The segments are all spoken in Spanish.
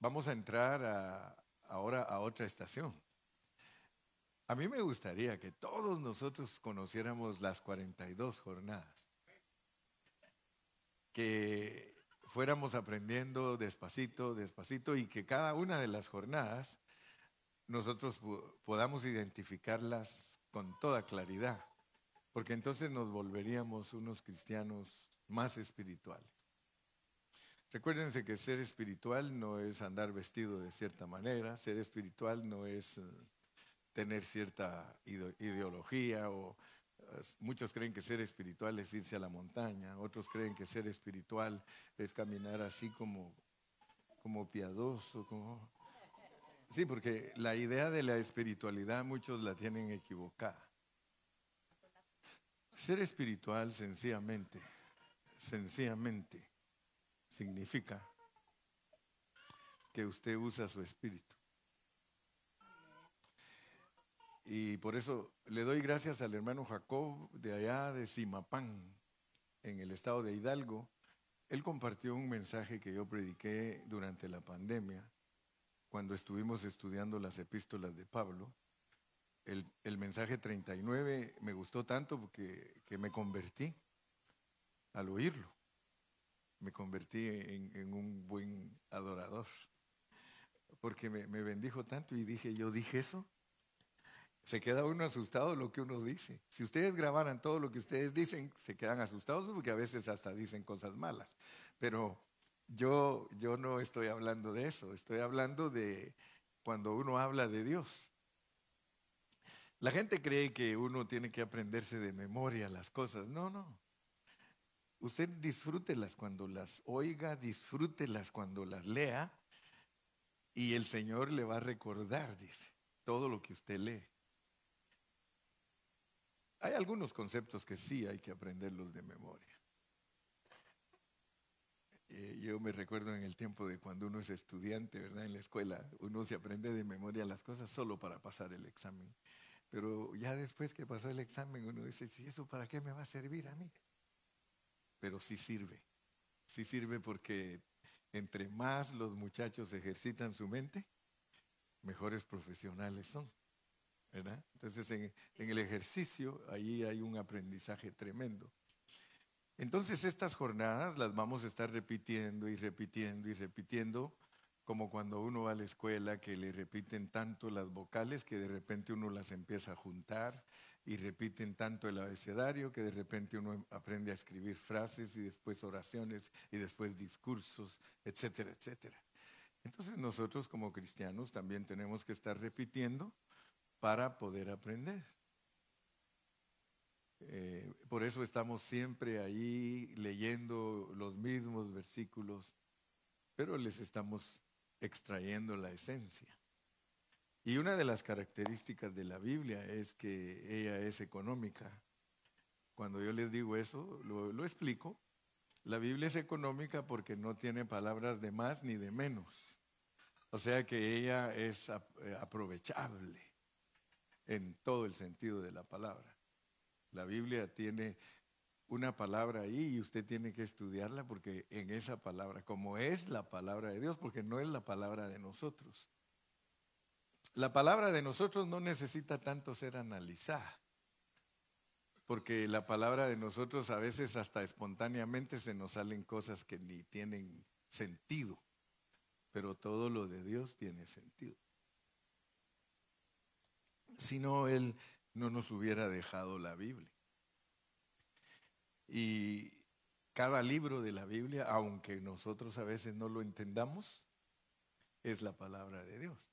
vamos a entrar ahora a otra estación. A mí me gustaría que todos nosotros conociéramos las 42 jornadas, que fuéramos aprendiendo despacito, despacito y que cada una de las jornadas nosotros podamos identificarlas con toda claridad, porque entonces nos volveríamos unos cristianos más espirituales. Recuérdense que ser espiritual no es andar vestido de cierta manera, ser espiritual no es eh, tener cierta ideología o muchos creen que ser espiritual es irse a la montaña, otros creen que ser espiritual es caminar así como, como piadoso, como... Sí, porque la idea de la espiritualidad muchos la tienen equivocada. Ser espiritual sencillamente, sencillamente significa que usted usa su espíritu. Y por eso le doy gracias al hermano Jacob de allá de Simapán, en el estado de Hidalgo. Él compartió un mensaje que yo prediqué durante la pandemia, cuando estuvimos estudiando las epístolas de Pablo. El, el mensaje 39 me gustó tanto porque que me convertí al oírlo me convertí en, un buen adorador, porque me, bendijo tanto y dije, yo dije eso. Se queda uno asustado lo que uno dice. Si ustedes grabaran todo lo que ustedes dicen, se quedan asustados porque a veces hasta dicen cosas malas. Pero yo, yo no estoy hablando de eso, estoy hablando de cuando uno habla de Dios. La gente cree que uno tiene que aprenderse de memoria las cosas. No, no. Usted disfrútelas cuando las oiga, disfrútelas cuando las lea y el Señor le va a recordar, dice, todo lo que usted lee. Hay algunos conceptos que sí hay que aprenderlos de memoria. Eh, yo me recuerdo en el tiempo de cuando uno es estudiante, ¿verdad? En la escuela, uno se aprende de memoria las cosas solo para pasar el examen. Pero ya después que pasó el examen, uno dice, ¿y eso para qué me va a servir a mí? Pero sí sirve. Sí sirve porque entre más los muchachos ejercitan su mente, mejores profesionales son. ¿verdad? Entonces, en, en, el ejercicio, ahí hay un aprendizaje tremendo. Entonces, estas jornadas las vamos a estar repitiendo y repitiendo y repitiendo, como cuando uno va a la escuela que le repiten tanto las vocales que de repente uno las empieza a juntar y repiten tanto el abecedario que de repente uno aprende a escribir frases y después oraciones y después discursos, etcétera, etcétera. Entonces nosotros como cristianos también tenemos que estar repitiendo para poder aprender. Eh, por eso estamos siempre ahí leyendo los mismos versículos, pero les estamos extrayendo la esencia. Y una de las características de la Biblia es que ella es económica. Cuando yo les digo eso, lo, explico. La Biblia es económica porque no tiene palabras de más ni de menos. O sea que ella es eh, aprovechable en todo el sentido de la palabra. La Biblia tiene una palabra ahí y usted tiene que estudiarla porque en esa palabra, como es la palabra de Dios, porque no es la palabra de nosotros, la palabra de nosotros no necesita tanto ser analizada, porque la palabra de nosotros a veces hasta espontáneamente se nos salen cosas que ni tienen sentido, pero todo lo de Dios tiene sentido. Si no, Él no nos hubiera dejado la Biblia. Y cada libro de la Biblia, aunque nosotros a veces no lo entendamos, es la palabra de Dios.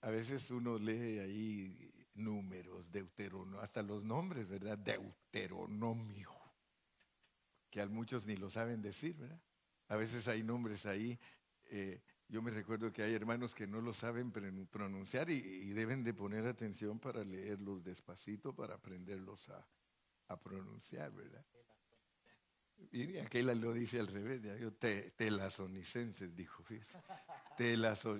A veces uno lee ahí números, deuteronomio, hasta los nombres, ¿verdad? Deuteronomio, que a muchos ni lo saben decir, ¿verdad? A veces hay nombres ahí. Eh, yo me recuerdo que hay hermanos que no lo saben pronunciar y, deben de poner atención para leerlos despacito, para aprenderlos a, a pronunciar, ¿verdad? Y aquella lo dice al revés, ya yo te, telasonicenses, dijo,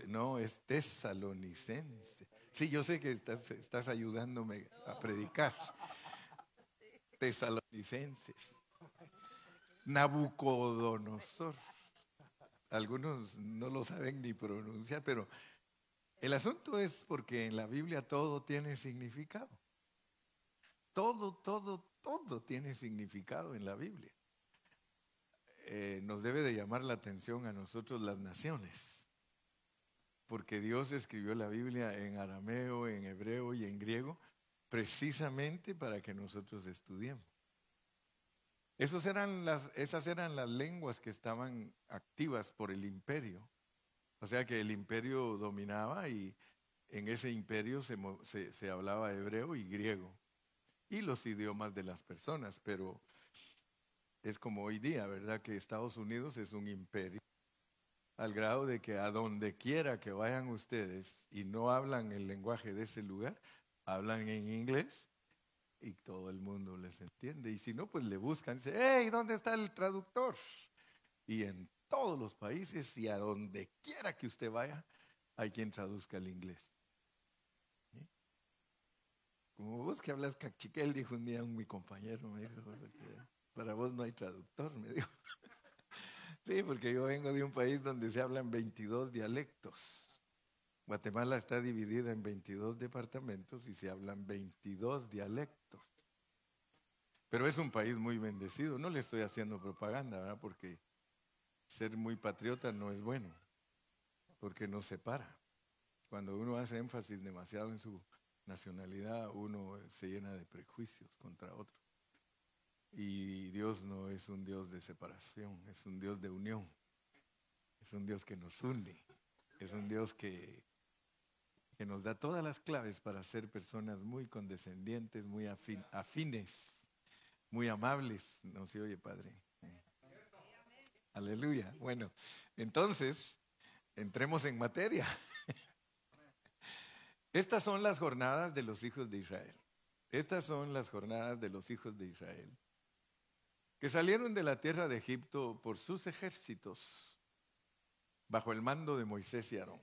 no, es tesalonicense. Sí, yo sé que estás, estás ayudándome a predicar. Tesalonicenses. Nabucodonosor. algunos no lo saben ni pronunciar, pero el asunto es porque en la Biblia todo tiene significado. Todo, todo, todo tiene significado en la Biblia. Eh, nos debe de llamar la atención a nosotros las naciones, porque Dios escribió la Biblia en arameo, en hebreo y en griego, precisamente para que nosotros estudiemos. esas eran las lenguas que estaban activas por el imperio. O sea que el imperio dominaba y en ese imperio se, se hablaba hebreo y griego y los idiomas de las personas, pero es como hoy día, ¿verdad? Que Estados Unidos es un imperio, al grado de que a donde quiera que vayan ustedes y no hablan el lenguaje de ese lugar, hablan en inglés y todo el mundo les entiende. Y si no, pues le buscan, dice, hey, ¿dónde está el traductor? Y en todos los países y a donde quiera que usted vaya, hay quien traduzca el inglés. Como vos que hablas cachiquel, dijo un día mi compañero, me dijo, para vos no hay traductor, me dijo. Sí, porque yo vengo de un país donde se hablan 22 dialectos. Guatemala está dividida en 22 departamentos y se hablan 22 dialectos. Pero es un país muy bendecido. No le estoy haciendo propaganda, ¿verdad? Porque ser muy patriota no es bueno, porque nos separa. Cuando uno hace énfasis demasiado en su nacionalidad, uno se llena de prejuicios contra otro. Y Dios no es un Dios de separación, es un Dios de unión. Es un Dios que nos une. Es un Dios que, que nos da todas las claves para ser personas muy condescendientes, muy afines, muy amables. No se oye, Padre. Aleluya. Bueno, entonces, entremos en materia. Estas son las jornadas de los hijos de Israel. Estas son las jornadas de los hijos de Israel que salieron de la tierra de Egipto por sus ejércitos bajo el mando de Moisés y Aarón.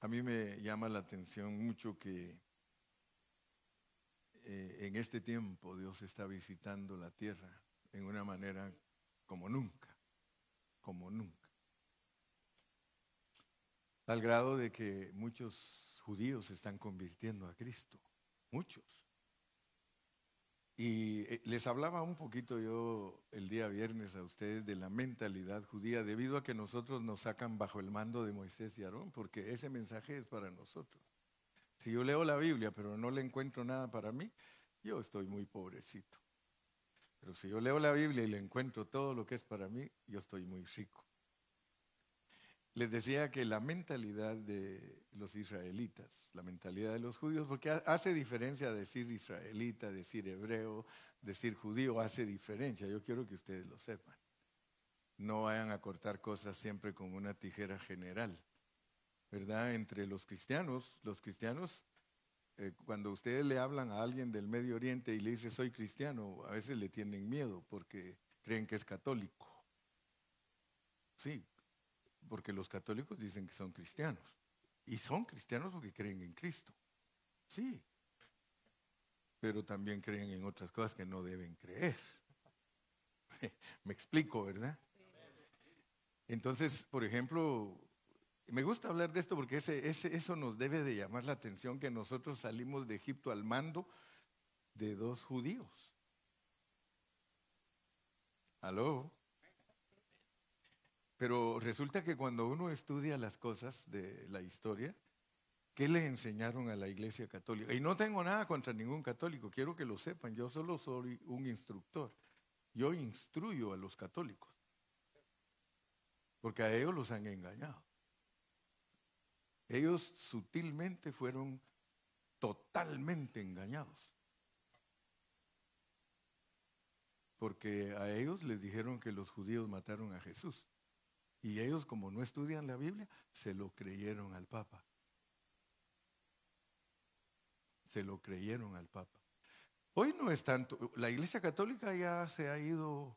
A mí me llama la atención mucho que eh, en este tiempo Dios está visitando la tierra en una manera como nunca, como nunca. Al grado de que muchos judíos se están convirtiendo a Cristo, muchos. Y eh, les hablaba un poquito yo el día viernes a ustedes de la mentalidad judía, debido a que nosotros nos sacan bajo el mando de Moisés y Aarón, porque ese mensaje es para nosotros. Si yo leo la Biblia pero no le encuentro nada para mí, yo estoy muy pobrecito. Pero si yo leo la Biblia y le encuentro todo lo que es para mí, yo estoy muy rico. Les decía que la mentalidad de los israelitas, la mentalidad de los judíos, porque hace diferencia decir israelita, decir hebreo, decir judío, hace diferencia. Yo quiero que ustedes lo sepan. No vayan a cortar cosas siempre con una tijera general. ¿Verdad? Entre los cristianos, los cristianos, eh, cuando ustedes le hablan a alguien del Medio Oriente y le dicen soy cristiano, a veces le tienen miedo porque creen que es católico. Sí, porque los católicos dicen que son cristianos. Y son cristianos porque creen en Cristo. Sí. Pero también creen en otras cosas que no deben creer. Me explico, ¿verdad? Entonces, por ejemplo, me gusta hablar de esto porque ese, eso nos debe de llamar la atención que nosotros salimos de Egipto al mando de dos judíos. ¿Aló? Pero resulta que cuando uno estudia las cosas de la historia, ¿qué le enseñaron a la Iglesia Católica? Y no tengo nada contra ningún católico, quiero que lo sepan, yo solo soy un instructor. Yo instruyo a los católicos, porque a ellos los han engañado. Ellos sutilmente fueron totalmente engañados. Porque a ellos les dijeron que los judíos mataron a Jesús. Y ellos, como no estudian la Biblia, se lo creyeron al Papa. Se lo creyeron al Papa. Hoy no es tanto, la Iglesia Católica ya se ha ido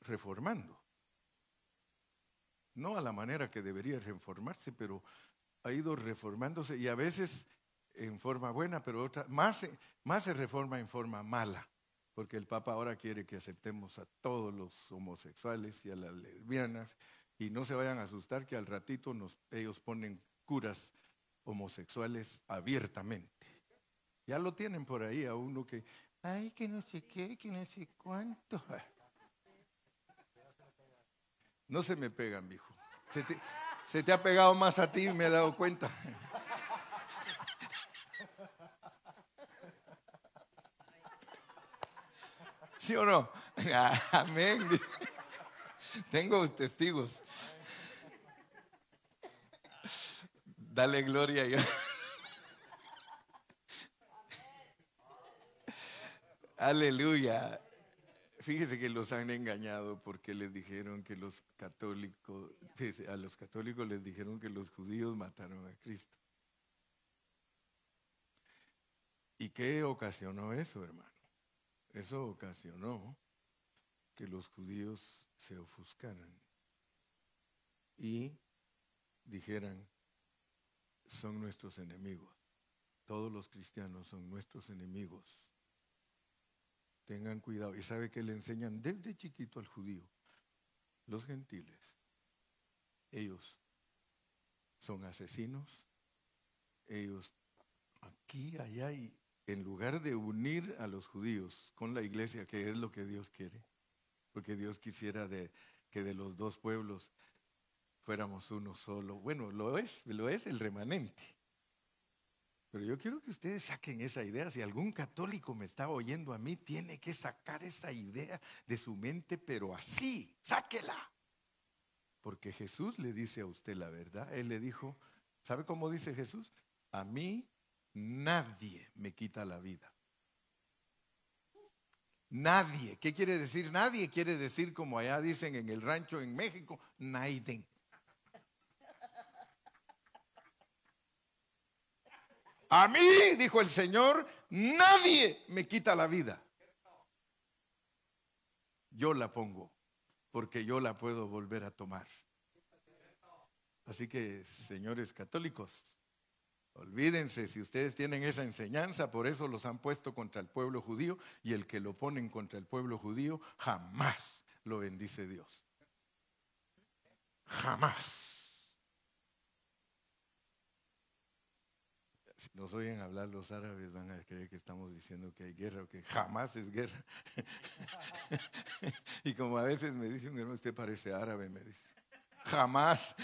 reformando. No a la manera que debería reformarse, pero ha ido reformándose y a veces en forma buena, pero otra, más, más se reforma en forma mala. porque el Papa ahora quiere que aceptemos a todos los homosexuales y a las lesbianas y no se vayan a asustar que al ratito ellos ponen curas homosexuales abiertamente. Ya lo tienen por ahí a uno que, ay, que no sé qué, que no sé cuánto. No se me pegan, viejo. Se te, se te ha pegado más a ti, me he dado cuenta. ¿Sí o no? Amén. Tengo testigos. Dale gloria. Aleluya. Fíjese que los han engañado porque les dijeron que los católicos, a los católicos les dijeron que los judíos mataron a Cristo. ¿Y qué ocasionó eso, hermano? Eso ocasionó que los judíos se ofuscaran y dijeran, son nuestros enemigos. Todos los cristianos son nuestros enemigos. Tengan cuidado. Y sabe que le enseñan desde chiquito al judío. Los gentiles, ellos son asesinos. Ellos aquí, allá y en lugar de unir a los judíos con la iglesia, que es lo que Dios quiere, porque Dios quisiera de, que de los dos pueblos fuéramos uno solo. Bueno, lo es, lo es el remanente. Pero yo quiero que ustedes saquen esa idea. Si algún católico me está oyendo a mí, tiene que sacar esa idea de su mente, pero así, sáquela. Porque Jesús le dice a usted la verdad. Él le dijo, ¿sabe cómo dice Jesús? A mí nadie me quita la vida. Nadie. ¿Qué quiere decir nadie? Quiere decir como allá dicen en el rancho en México, naiden. A mí, dijo el Señor, nadie me quita la vida. Yo la pongo, porque yo la puedo volver a tomar. Así que, señores católicos, Olvídense, si ustedes tienen esa enseñanza, por eso los han puesto contra el pueblo judío y el que lo ponen contra el pueblo judío jamás lo bendice Dios. Jamás. Si nos oyen hablar los árabes van a creer que estamos diciendo que hay guerra o que jamás es guerra. y como a veces me dice un hermano, usted parece árabe, me dice. Jamás.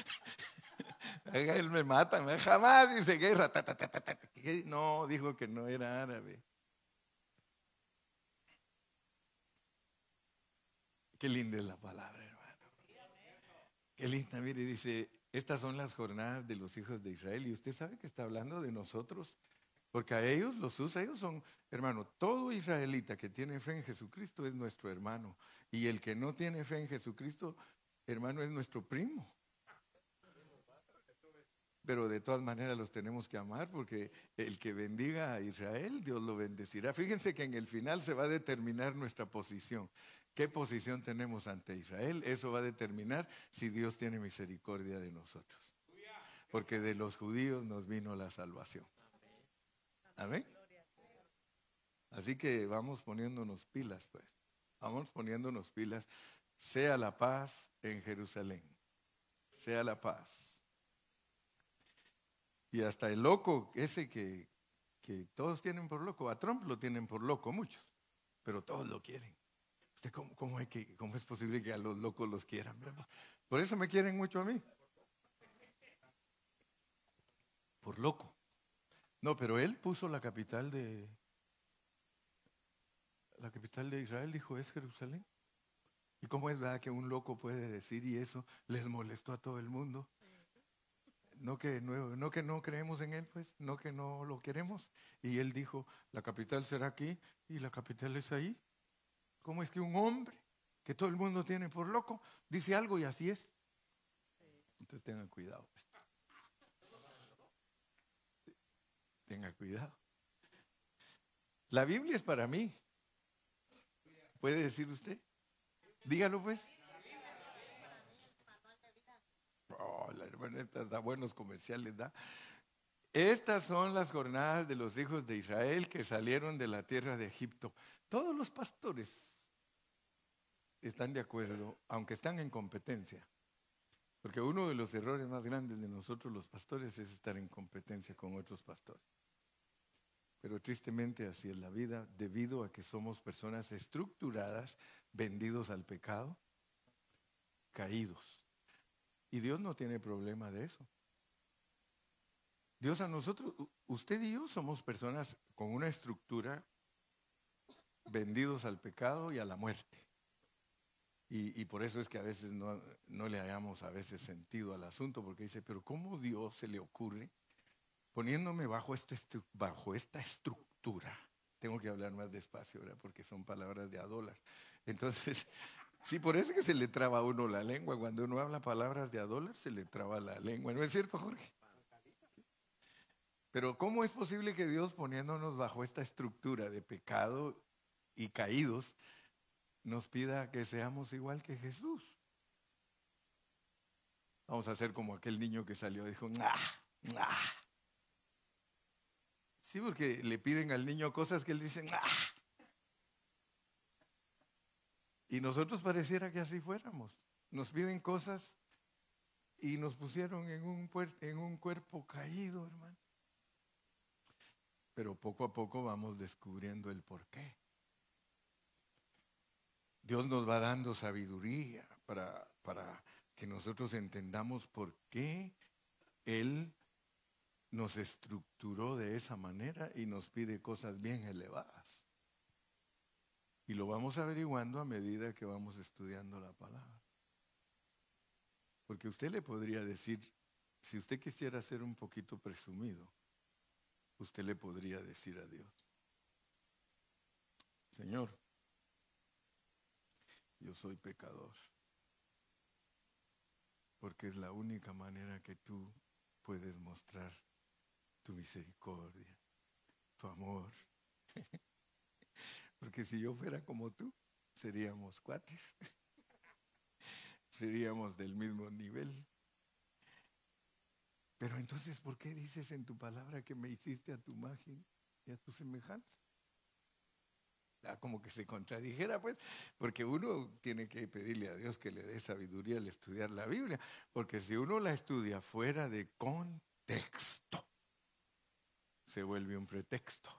Él me mata, jamás dice guerra. No, dijo que no era árabe. Qué linda es la palabra, hermano. Qué linda, mire, dice, estas son las jornadas de los hijos de Israel. Y usted sabe que está hablando de nosotros, porque a ellos los usa, ellos son, hermano, todo israelita que tiene fe en Jesucristo es nuestro hermano. Y el que no tiene fe en Jesucristo, hermano, es nuestro primo pero de todas maneras los tenemos que amar porque el que bendiga a Israel, Dios lo bendecirá. Fíjense que en el final se va a determinar nuestra posición. ¿Qué posición tenemos ante Israel? Eso va a determinar si Dios tiene misericordia de nosotros. Porque de los judíos nos vino la salvación. Amén. Así que vamos poniéndonos pilas, pues. Vamos poniéndonos pilas. Sea la paz en Jerusalén. Sea la paz. Y hasta el loco, ese que, todos tienen por loco, a Trump lo tienen por loco muchos, pero todos lo quieren. ¿Usted cómo, es, que, cómo es posible que a los locos los quieran? Por eso me quieren mucho a mí. Por loco. No, pero él puso la capital de la capital de Israel, dijo, es Jerusalén. ¿Y cómo es verdad que un loco puede decir y eso les molestó a todo el mundo? No que no, que no creemos en Él, pues, no que no lo queremos. Y Él dijo, la capital será aquí y la capital es ahí. ¿Cómo es que un hombre que todo el mundo tiene por loco dice algo y así es? Entonces tengan cuidado. Pues. Tenga cuidado. La Biblia es para mí. ¿Puede decir usted? Dígalo pues. Oh, la hermana esta da buenos comerciales, da. Estas son las jornadas de los hijos de Israel que salieron de la tierra de Egipto. Todos los pastores están de acuerdo, aunque están en competencia. Porque uno de los errores más grandes de nosotros los pastores es estar en competencia con otros pastores. Pero tristemente así es la vida, debido a que somos personas estructuradas, vendidos al pecado, caídos. Y Dios no tiene problema de eso. Dios a nosotros, usted y yo somos personas con una estructura vendidos al pecado y a la muerte. Y, por eso es que a veces no, no, le hayamos a veces sentido al asunto, porque dice, pero ¿cómo Dios se le ocurre poniéndome bajo, este, bajo esta estructura? Tengo que hablar más despacio, ¿verdad? Porque son palabras de a dólar. Entonces, sí, por eso es que se le traba a uno la lengua. Cuando uno habla palabras de a se le traba la lengua. ¿No es cierto, Jorge? Pero ¿cómo es posible que Dios poniéndonos bajo esta estructura de pecado y caídos, nos pida que seamos igual que Jesús? Vamos a hacer como aquel niño que salió y dijo, ¡ah! Sí, porque le piden al niño cosas que él dice, ¡ah! Y nosotros pareciera que así fuéramos. Nos piden cosas y nos pusieron en un, cuerpo caído, hermano pero poco a poco vamos descubriendo el por qué. Dios nos va dando sabiduría para que nosotros entendamos por qué Él nos estructuró de esa manera y nos pide cosas bien elevadas. Y lo vamos averiguando a medida que vamos estudiando la palabra. Porque usted le podría decir, si usted quisiera ser un poquito presumido, usted le podría decir a Dios, Señor, yo soy pecador, porque es la única manera que tú puedes mostrar tu misericordia, tu amor. porque si yo fuera como tú, seríamos cuates, seríamos del mismo nivel. Pero entonces, ¿por qué dices en tu palabra que me hiciste a tu imagen y a tu semejanza? Ah, como que se contradijera, pues, porque uno tiene que pedirle a Dios que le dé sabiduría al estudiar la Biblia, porque si uno la estudia fuera de contexto, se vuelve un pretexto.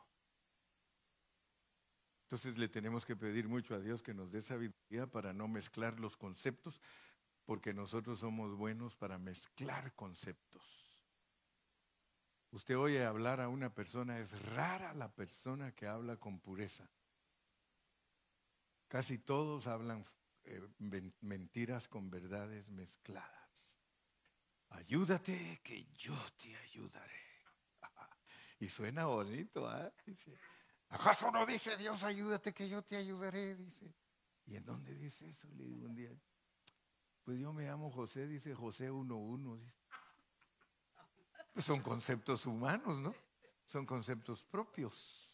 Entonces le tenemos que pedir mucho a Dios que nos dé sabiduría para no mezclar los conceptos, porque nosotros somos buenos para mezclar conceptos. Usted oye hablar a una persona, es rara la persona que habla con pureza. Casi todos hablan eh, mentiras con verdades mezcladas. Ayúdate que yo te ayudaré. y suena bonito, ¿ah? ¿Acaso no dice Dios, ayúdate que yo te ayudaré? Dice. ¿Y en dónde dice eso? Le digo un día. Pues yo me llamo José, dice José 1.1. Dice. Pues son conceptos humanos, ¿no? Son conceptos propios.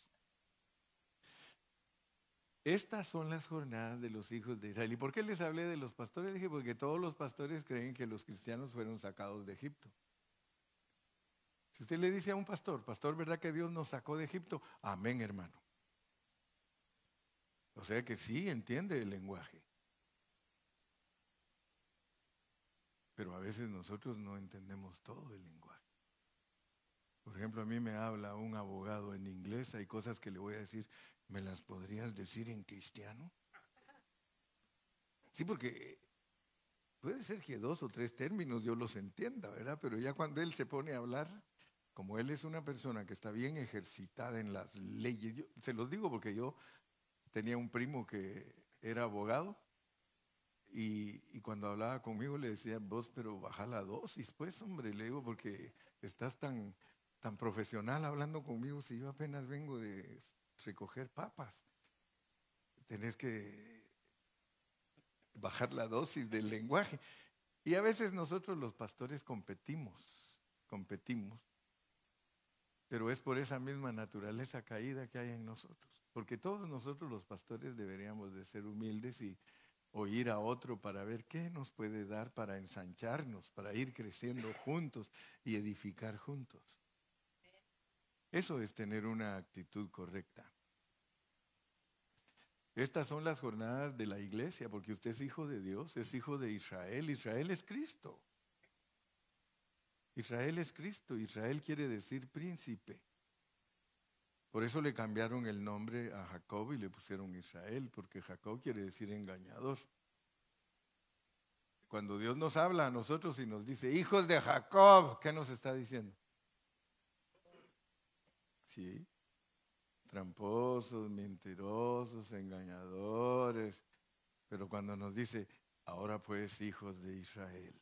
Estas son las jornadas de los hijos de Israel. ¿Y por qué les hablé de los pastores? Dije, porque todos los pastores creen que los cristianos fueron sacados de Egipto. Si usted le dice a un pastor, pastor, ¿verdad que Dios nos sacó de Egipto? Amén, hermano. O sea que sí entiende el lenguaje. Pero a veces nosotros no entendemos todo el lenguaje. Por ejemplo, a mí me habla un abogado en inglés, hay cosas que le voy a decir, ¿me las podrías decir en cristiano? Sí, porque puede ser que dos o tres términos yo los entienda, ¿verdad? Pero ya cuando él se pone a hablar, como él es una persona que está bien ejercitada en las leyes, yo, se los digo porque yo tenía un primo que era abogado y, cuando hablaba conmigo le decía, vos, pero baja la dosis, pues, hombre, le digo, porque estás tan tan profesional hablando conmigo si yo apenas vengo de recoger papas. Tenés que bajar la dosis del lenguaje. Y a veces nosotros los pastores competimos, competimos, pero es por esa misma naturaleza caída que hay en nosotros. Porque todos nosotros los pastores deberíamos de ser humildes y oír a otro para ver qué nos puede dar para ensancharnos, para ir creciendo juntos y edificar juntos. Eso es tener una actitud correcta. Estas son las jornadas de la iglesia, porque usted es hijo de Dios, es hijo de Israel. Israel es Cristo. Israel es Cristo. Israel quiere decir príncipe. Por eso le cambiaron el nombre a Jacob y le pusieron Israel, porque Jacob quiere decir engañador. Cuando Dios nos habla a nosotros y nos dice, hijos de Jacob, ¿qué nos está diciendo? Sí, tramposos, mentirosos, engañadores. Pero cuando nos dice, ahora pues hijos de Israel,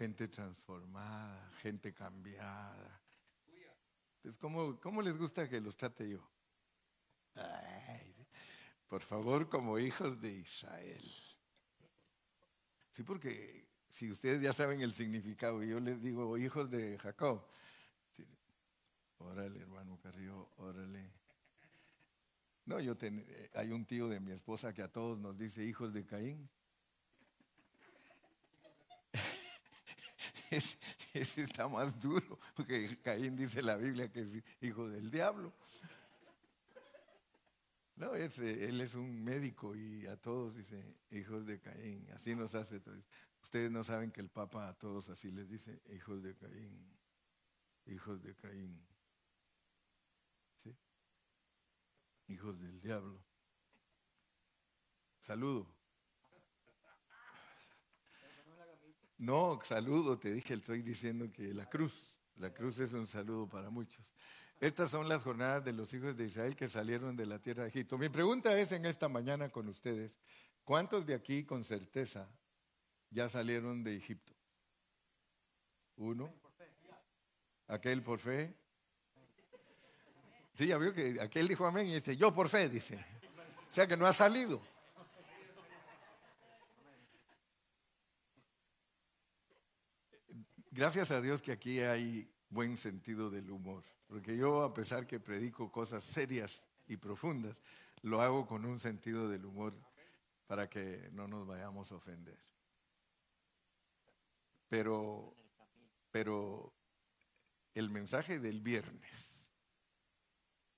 gente transformada, gente cambiada, entonces, ¿cómo, les gusta que los trate yo? por favor, como hijos de Israel. Sí, porque si ustedes ya saben el significado, yo les digo hijos de Jacob. órale, hermano Carrillo, órale. No, yo hay un tío de mi esposa que a todos nos dice hijos de Caín. ese, está más duro, porque Caín dice la Biblia que es hijo del diablo. No, él es un médico y a todos dice hijos de Caín. Así nos hace. Ustedes no saben que el Papa a todos así les dice hijos de Caín, hijos de Caín. ¿Sí? Hijos del diablo. Saludo. No, saludo, te dije, estoy diciendo que la cruz, la cruz es un saludo para muchos. Estas son las jornadas de los hijos de Israel que salieron de la tierra de Egipto. Mi pregunta es en esta mañana con ustedes, ¿cuántos de aquí con certeza ya salieron de Egipto? ¿Uno? ¿Aquel por fe? Sí, ya vio que aquel dijo amén y dice, yo por fe, dice. O sea que no ha salido. Gracias a Dios que aquí hay buen sentido del humor, porque yo a pesar que predico cosas serias y profundas, lo hago con un sentido del humor para que no nos vayamos a ofender. Pero, pero el mensaje del viernes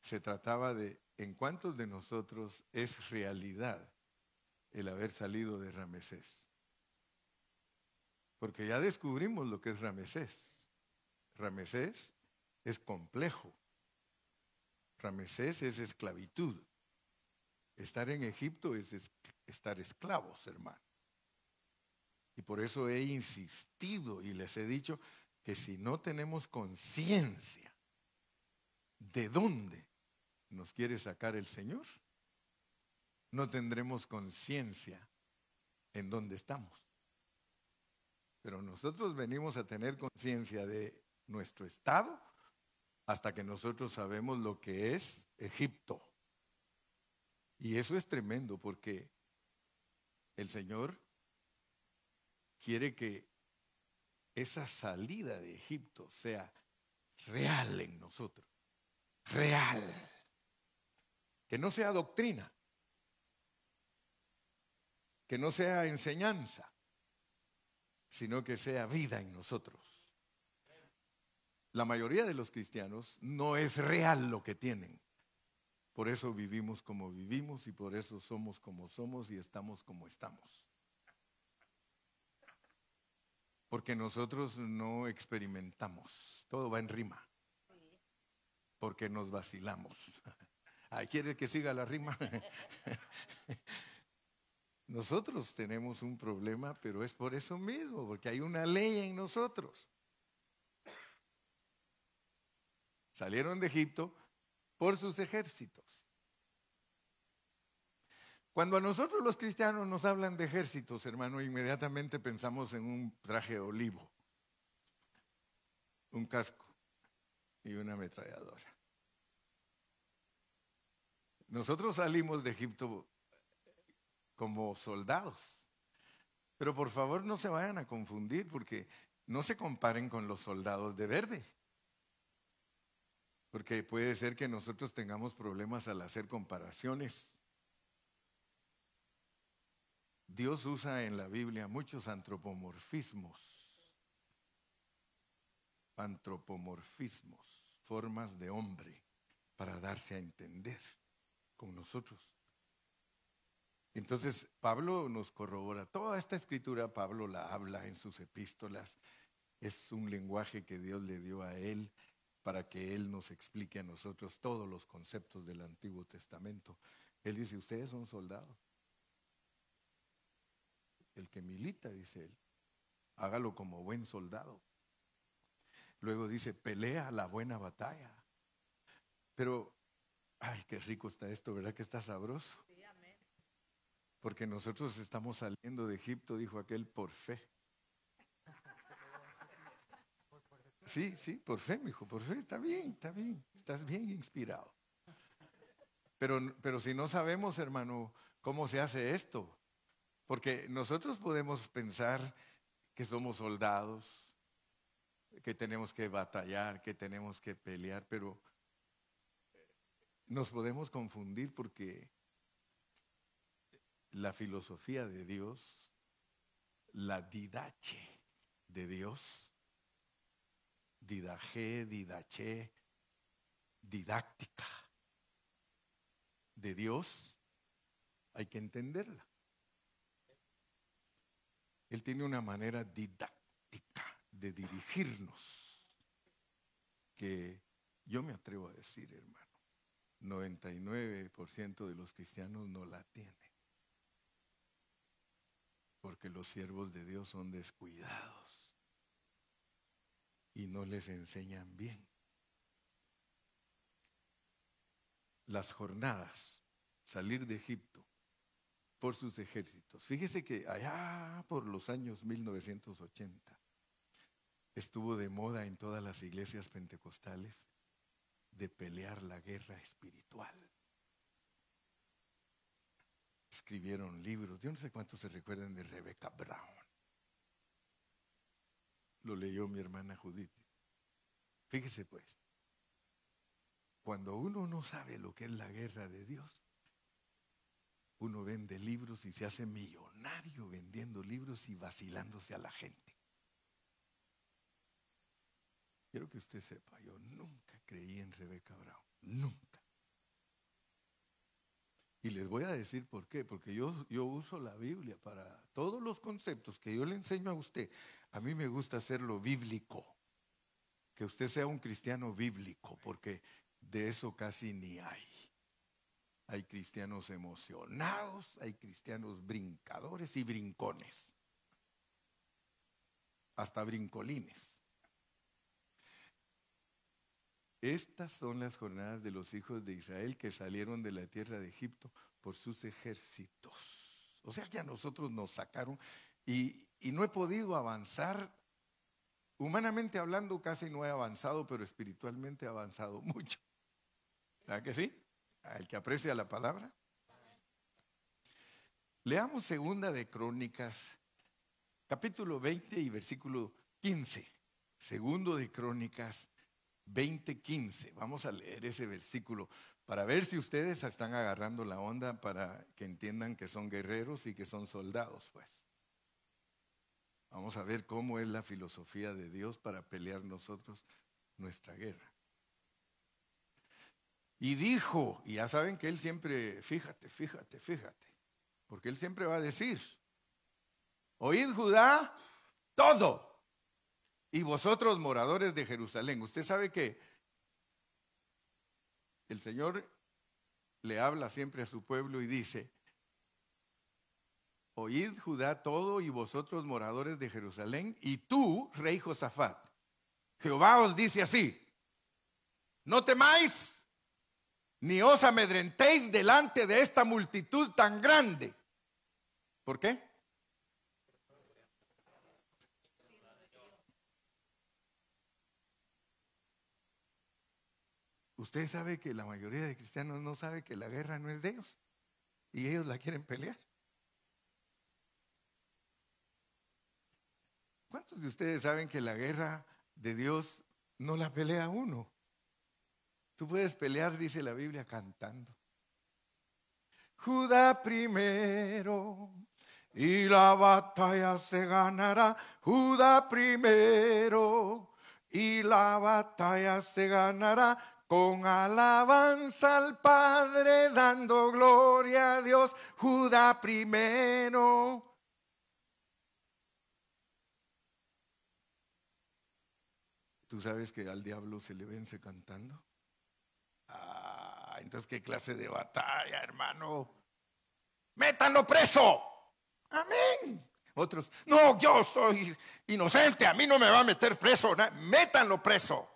se trataba de en cuántos de nosotros es realidad el haber salido de Ramesés. Porque ya descubrimos lo que es Ramesés. Ramesés es complejo. Ramesés es esclavitud. Estar en Egipto es estar esclavos, hermano. Y por eso he insistido y les he dicho que si no tenemos conciencia de dónde nos quiere sacar el Señor, no tendremos conciencia en dónde estamos. Pero nosotros venimos a tener conciencia de nuestro estado hasta que nosotros sabemos lo que es Egipto. Y eso es tremendo porque el Señor quiere que esa salida de Egipto sea real en nosotros. Real. Que no sea doctrina. Que no sea enseñanza sino que sea vida en nosotros. La mayoría de los cristianos no es real lo que tienen. Por eso vivimos como vivimos y por eso somos como somos y estamos como estamos. Porque nosotros no experimentamos, todo va en rima. Porque nos vacilamos. ¿Quiere que siga la rima? Nosotros tenemos un problema, pero es por eso mismo, porque hay una ley en nosotros. Salieron de Egipto por sus ejércitos. Cuando a nosotros los cristianos nos hablan de ejércitos, hermano, inmediatamente pensamos en un traje olivo, un casco y una ametralladora. Nosotros salimos de Egipto como soldados. Pero por favor no se vayan a confundir porque no se comparen con los soldados de verde. Porque puede ser que nosotros tengamos problemas al hacer comparaciones. Dios usa en la Biblia muchos antropomorfismos. Antropomorfismos. formas de hombre para darse a entender con nosotros. Entonces, Pablo nos corrobora. Toda esta escritura, Pablo la habla en sus epístolas. Es un lenguaje que Dios le dio a él para que él nos explique a nosotros todos los conceptos del Antiguo Testamento. Él dice, ustedes son soldados. El que milita, dice él, hágalo como buen soldado. Luego dice, pelea la buena batalla. Pero, ay, qué rico está esto, ¿verdad que está sabroso? Porque nosotros estamos saliendo de Egipto, dijo aquel, por fe. Sí, sí, por fe, mi hijo, por fe, está bien, está bien, estás bien inspirado. Pero, pero si no sabemos, hermano, cómo se hace esto, porque nosotros podemos pensar que somos soldados, que tenemos que batallar, que tenemos que pelear, pero nos podemos confundir porque la filosofía de Dios, la didache de Dios, didaje, didache, didáctica de Dios, hay que entenderla. Él tiene una manera didáctica de dirigirnos que yo me atrevo a decir, hermano, 99% de los cristianos no la tienen. Porque los siervos de Dios son descuidados y no les enseñan bien. Las jornadas, salir de Egipto por sus ejércitos. Fíjese que allá por los años 1980 estuvo de moda en todas las iglesias pentecostales de pelear la guerra espiritual. Escribieron libros, yo no sé cuántos se recuerdan de Rebecca Brown. Lo leyó mi hermana Judith. Fíjese pues, cuando uno no sabe lo que es la guerra de Dios, uno vende libros y se hace millonario vendiendo libros y vacilándose a la gente. Quiero que usted sepa, yo nunca creí en Rebeca Brown, nunca. Y les voy a decir por qué, porque yo, yo uso la Biblia para todos los conceptos que yo le enseño a usted. A mí me gusta hacerlo bíblico, que usted sea un cristiano bíblico, porque de eso casi ni hay. Hay cristianos emocionados, hay cristianos brincadores y brincones, hasta brincolines. Estas son las jornadas de los hijos de Israel que salieron de la tierra de Egipto por sus ejércitos. O sea que a nosotros nos sacaron y, no he podido avanzar. Humanamente hablando casi no he avanzado, pero espiritualmente he avanzado mucho. ¿Verdad que sí? El que aprecia la palabra. Leamos segunda de Crónicas, capítulo 20 y versículo 15. Segundo de Crónicas 20:15. Vamos a leer ese versículo para ver si ustedes están agarrando la onda para que entiendan que son guerreros y que son soldados, pues. Vamos a ver cómo es la filosofía de Dios para pelear nosotros nuestra guerra. Y dijo, y ya saben que él siempre, fíjate, fíjate, fíjate, porque él siempre va a decir, oíd Judá, todo y vosotros, moradores de Jerusalén, usted sabe que el Señor le habla siempre a su pueblo y dice, oíd Judá todo y vosotros, moradores de Jerusalén, y tú, rey Josafat. Jehová os dice así, no temáis, ni os amedrentéis delante de esta multitud tan grande. ¿Por qué? Usted sabe que la mayoría de cristianos no sabe que la guerra no es de ellos y ellos la quieren pelear. ¿Cuántos de ustedes saben que la guerra de Dios no la pelea uno? Tú puedes pelear, dice la Biblia, cantando. Judá primero y la batalla se ganará. Judá primero y la batalla se ganará con alabanza al Padre, dando gloria a Dios, Judá primero. ¿Tú sabes que al diablo se le vence cantando? Ah, entonces, ¿qué clase de batalla, hermano? Métanlo preso. Amén. Otros, no, yo soy inocente, a mí no me va a meter preso. Métanlo preso.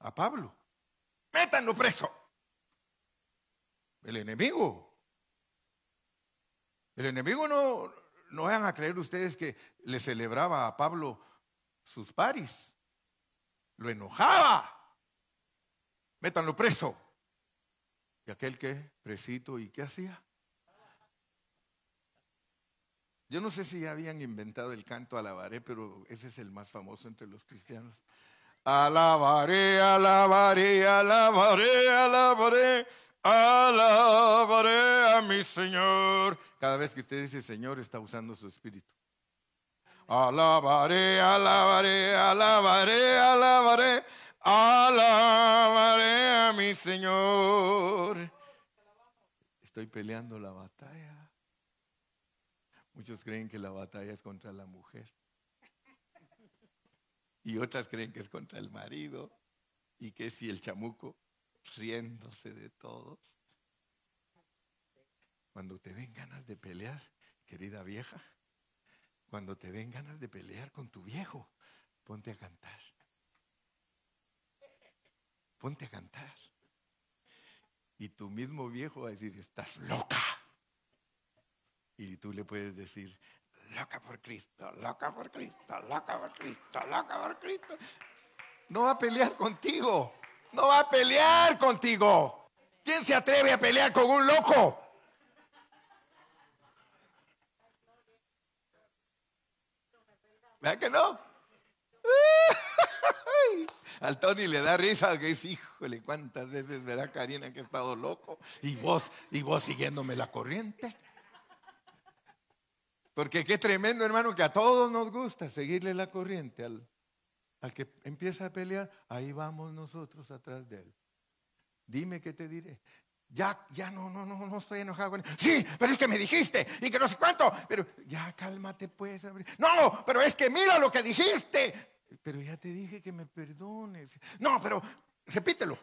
A Pablo, métanlo preso. El enemigo. El enemigo no, no van a creer ustedes que le celebraba a Pablo sus paris. Lo enojaba. Métanlo preso. Y aquel que, presito, ¿y qué hacía? Yo no sé si ya habían inventado el canto alabaré, pero ese es el más famoso entre los cristianos. Alabaré, alabaré, alabaré, alabaré, alabaré a mi Señor. Cada vez que usted dice Señor, está usando su espíritu. Alabaré, alabaré, alabaré, alabaré, alabaré a mi Señor. Estoy peleando la batalla. Muchos creen que la batalla es contra la mujer. Y otras creen que es contra el marido. Y que si el chamuco riéndose de todos. Cuando te den ganas de pelear, querida vieja, cuando te den ganas de pelear con tu viejo, ponte a cantar. Ponte a cantar. Y tu mismo viejo va a decir, estás loca. Y tú le puedes decir, loca por Cristo, loca por Cristo, loca por Cristo, loca por Cristo. No va a pelear contigo, no va a pelear contigo. ¿Quién se atreve a pelear con un loco? ¿Verdad que no? Al Tony le da risa que dice, híjole, cuántas veces verá Karina que he estado loco y vos, y vos siguiéndome la corriente. Porque qué tremendo, hermano, que a todos nos gusta seguirle la corriente al, que empieza a pelear. Ahí vamos nosotros atrás de él. Dime qué te diré. Ya, ya no, no, no, no estoy enojado con él. Sí, pero es que me dijiste y que no sé cuánto. Pero ya cálmate, pues. No, pero es que mira lo que dijiste. Pero ya te dije que me perdones. No, pero repítelo.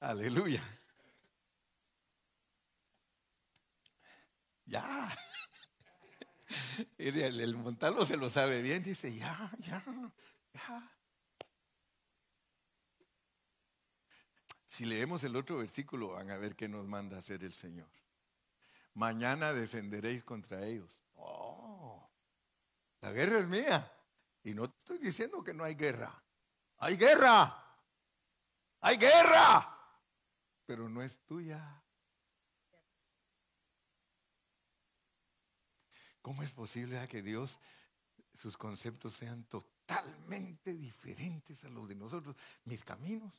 Aleluya. Ya. El, el se lo sabe bien, dice, ya, ya, ya. Si leemos el otro versículo, van a ver qué nos manda hacer el Señor. Mañana descenderéis contra ellos. Oh, la guerra es mía. Y no estoy diciendo que no hay guerra. Hay guerra. Hay guerra. Pero no es tuya. ¿Cómo es posible que Dios, sus conceptos sean totalmente diferentes a los de nosotros? Mis caminos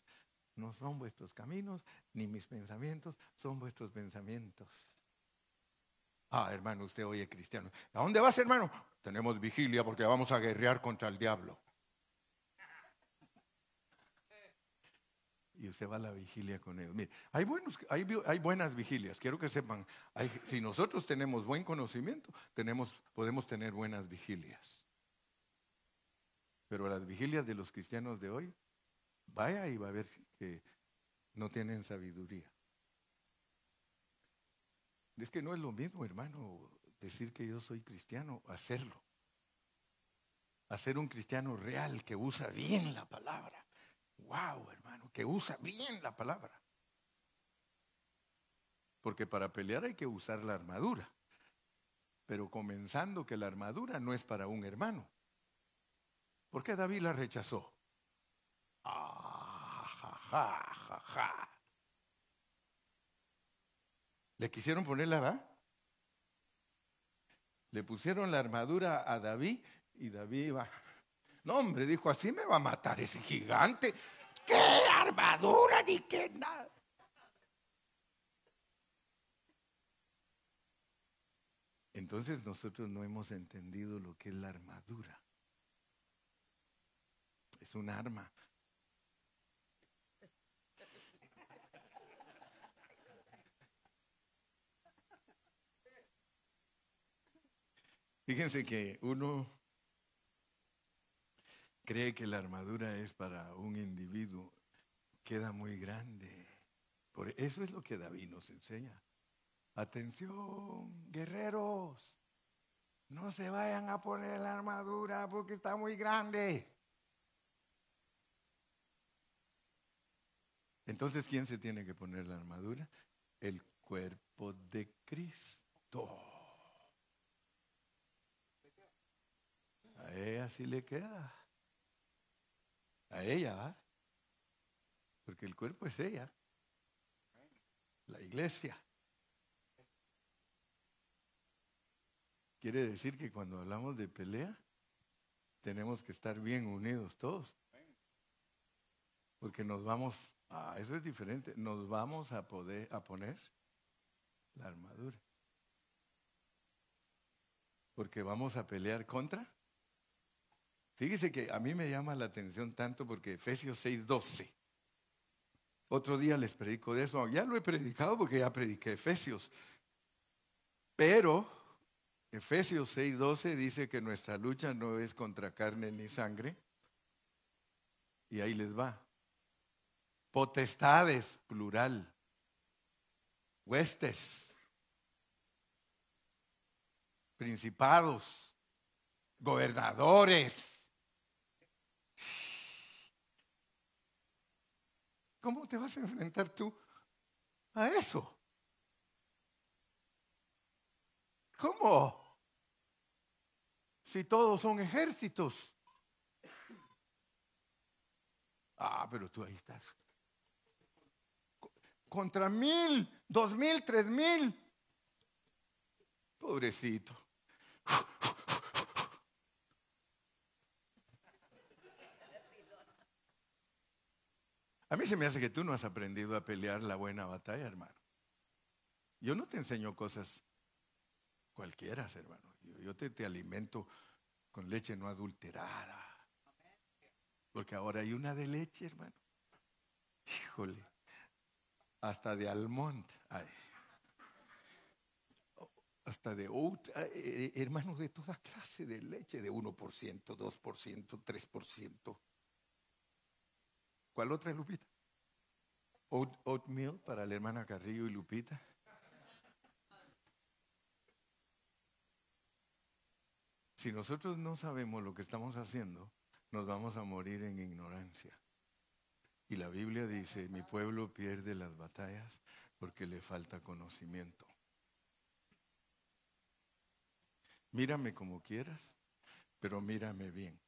no son vuestros caminos, ni mis pensamientos son vuestros pensamientos. Ah, hermano, usted oye cristiano. ¿A dónde vas, hermano? Tenemos vigilia porque vamos a guerrear contra el diablo. Y usted va a la vigilia con ellos. Mire, hay, buenos, hay, hay buenas vigilias, quiero que sepan, si nosotros tenemos buen conocimiento, tenemos, podemos tener buenas vigilias. Pero las vigilias de los cristianos de hoy, vaya y va a ver que no tienen sabiduría. Es que no es lo mismo, hermano, decir que yo soy cristiano, hacerlo. Hacer un cristiano real que usa bien la palabra Wow, hermano, que usa bien la palabra. Porque para pelear hay que usar la armadura. Pero comenzando que la armadura no es para un hermano. ¿Por qué David la rechazó? Ah, ja, ja, ja, ja. ¿Le quisieron poner la va? Le pusieron la armadura a David y David iba no, hombre, dijo, así me va a matar ese gigante. ¿Qué armadura ni qué nada? Entonces nosotros no hemos entendido lo que es la armadura. Es un arma. Fíjense que uno cree que la armadura es para un individuo, queda muy grande. Por eso es lo que David nos enseña. Atención, guerreros, no se vayan a poner la armadura porque está muy grande. Entonces, ¿quién se tiene que poner la armadura? El cuerpo de Cristo. A ella sí le queda. A ella, Porque el cuerpo es ella. La iglesia. Quiere decir que cuando hablamos de pelea, tenemos que estar bien unidos todos. Porque nos vamos, ah, eso es diferente, nos vamos a poder a poner la armadura. Porque vamos a pelear contra Fíjese que a mí me llama la atención tanto porque Efesios 6:12. Otro día les predico de eso. Ya lo he predicado porque ya prediqué Efesios. Pero Efesios 6:12 dice que nuestra lucha no es contra carne ni sangre. Y ahí les va. Potestades, plural. Huestes. Principados. Gobernadores ¿Cómo te vas a enfrentar tú a eso? ¿Cómo? Si todos son ejércitos. Ah, pero tú ahí estás. Contra mil, dos mil, tres mil. Pobrecito. A mí se me hace que tú no has aprendido a pelear la buena batalla, hermano. Yo no te enseño cosas cualquiera, hermano. Yo, te, te alimento con leche no adulterada. Porque ahora hay una de leche, hermano. Híjole. Hasta de almond. Hasta de oat, eh, hermano, de toda clase de leche, de 1%, 2%, 3%. ¿Cuál otra, Lupita? oatmeal para la hermana Carrillo y Lupita. Si nosotros no sabemos lo que estamos haciendo, nos vamos a morir en ignorancia. Y la Biblia dice, mi pueblo pierde las batallas porque le falta conocimiento. Mírame como quieras, pero mírame bien.